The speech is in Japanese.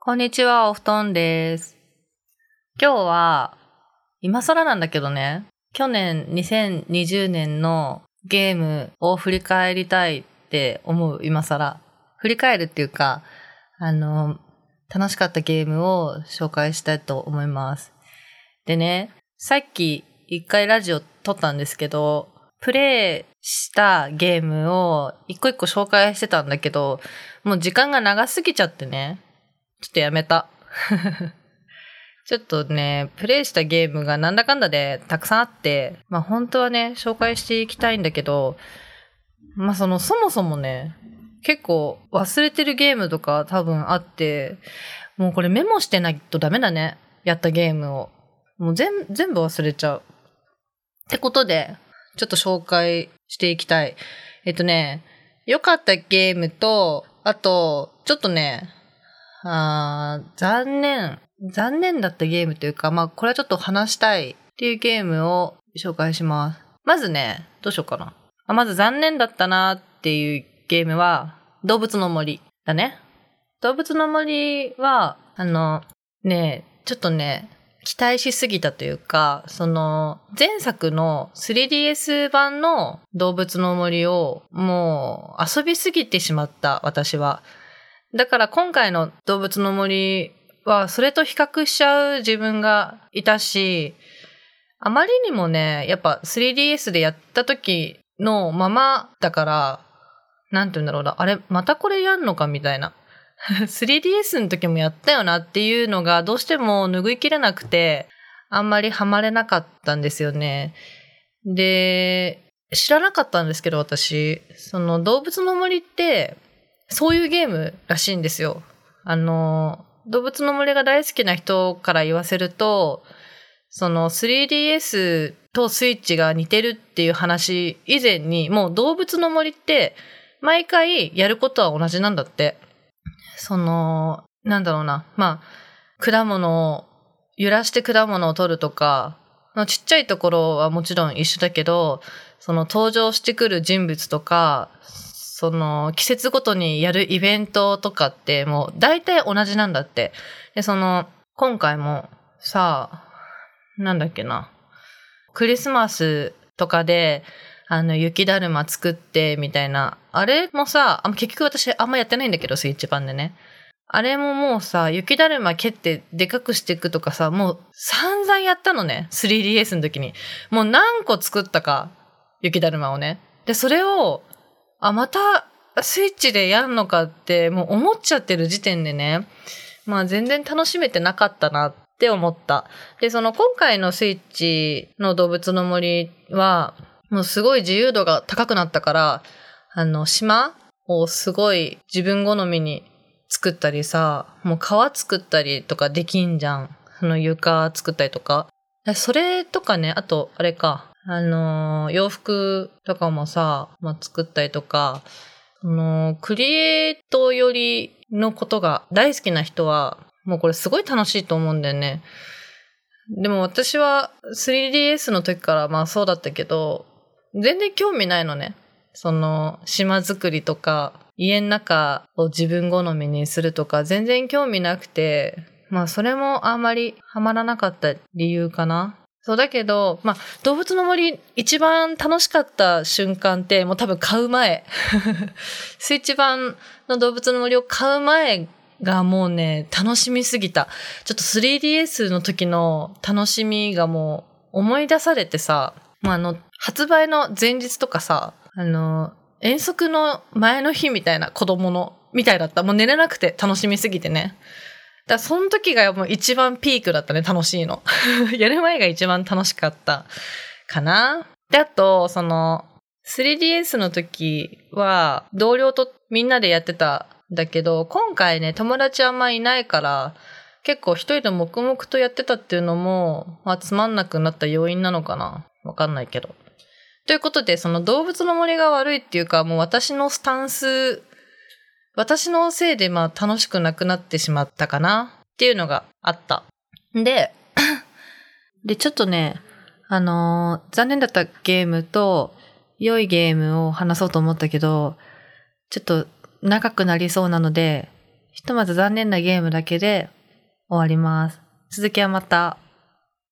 こんにちは、お布団です。今日は、今更なんだけどね、去年2020年のゲームを振り返りたいって思う、今更。振り返るっていうか、あの、楽しかったゲームを紹介したいと思います。でね、さっき一回ラジオ撮ったんですけど、プレイしたゲームを一個一個紹介してたんだけど、もう時間が長すぎちゃってね、ちょっとやめた。ちょっとね、プレイしたゲームがなんだかんだでたくさんあって、まあ本当はね、紹介していきたいんだけど、まあそのそもそもね、結構忘れてるゲームとか多分あって、もうこれメモしてないとダメだね。やったゲームを。もう全全部忘れちゃう。ってことで、ちょっと紹介していきたい。えっとね、良かったゲームと、あと、ちょっとね、あ残念、残念だったゲームというか、まあこれはちょっと話したいっていうゲームを紹介します。まずね、どうしようかな。あまず残念だったなっていうゲームは、動物の森だね。動物の森は、あの、ね、ちょっとね、期待しすぎたというか、その、前作の 3DS 版の動物の森をもう遊びすぎてしまった、私は。だから今回の動物の森はそれと比較しちゃう自分がいたし、あまりにもね、やっぱ 3DS でやった時のままだから、なんて言うんだろうな、あれ、またこれやんのかみたいな。3DS の時もやったよなっていうのがどうしても拭いきれなくて、あんまりハマれなかったんですよね。で、知らなかったんですけど私、その動物の森って、そういうゲームらしいんですよ。あの、動物の森が大好きな人から言わせると、その 3DS とスイッチが似てるっていう話以前に、もう動物の森って毎回やることは同じなんだって。その、なんだろうな。まあ、果物を、揺らして果物を取るとか、ちっちゃいところはもちろん一緒だけど、その登場してくる人物とか、その季節ごとにやるイベントとかってもう大体同じなんだって。で、その、今回もさ、なんだっけな。クリスマスとかで、あの、雪だるま作って、みたいな。あれもさ、結局私あんまやってないんだけど、スイッチ版でね。あれももうさ、雪だるま蹴ってでかくしていくとかさ、もう散々やったのね。3DS の時に。もう何個作ったか、雪だるまをね。で、それを、あ、またスイッチでやるのかって、もう思っちゃってる時点でね、まあ全然楽しめてなかったなって思った。で、その今回のスイッチの動物の森は、もうすごい自由度が高くなったから、あの、島をすごい自分好みに作ったりさ、もう川作ったりとかできんじゃん。その床作ったりとか。それとかね、あと、あれか、あの、洋服とかもさ、まあ、作ったりとか、その、クリエイト寄りのことが大好きな人は、もうこれすごい楽しいと思うんだよね。でも私は 3DS の時からまあそうだったけど、全然興味ないのね。その、島作りとか、家の中を自分好みにするとか、全然興味なくて、まあそれもあんまりハマらなかった理由かな。そうだけど、まあ、動物の森一番楽しかった瞬間って、もう多分買う前。スイッチ版の動物の森を買う前がもうね、楽しみすぎた。ちょっと 3DS の時の楽しみがもう思い出されてさ、まあ、あの、発売の前日とかさ、あの、遠足の前の日みたいな子供の、みたいだった。もう寝れなくて楽しみすぎてね。だその時がもう一番ピークだったね、楽しいの。やる前が一番楽しかったかな。で、あと、その、3DS の時は同僚とみんなでやってたんだけど、今回ね、友達あんまいないから、結構一人で黙々とやってたっていうのも、まあ、つまんなくなった要因なのかな。わかんないけど。ということで、その動物の森が悪いっていうか、もう私のスタンス私のせいでまあ楽しくなくなってしまったかなっていうのがあった。で、で、ちょっとね、あのー残念だったゲームと良いゲームを話そうと思ったけど、ちょっと長くなりそうなので、ひとまず残念なゲームだけで終わります。続きはまた。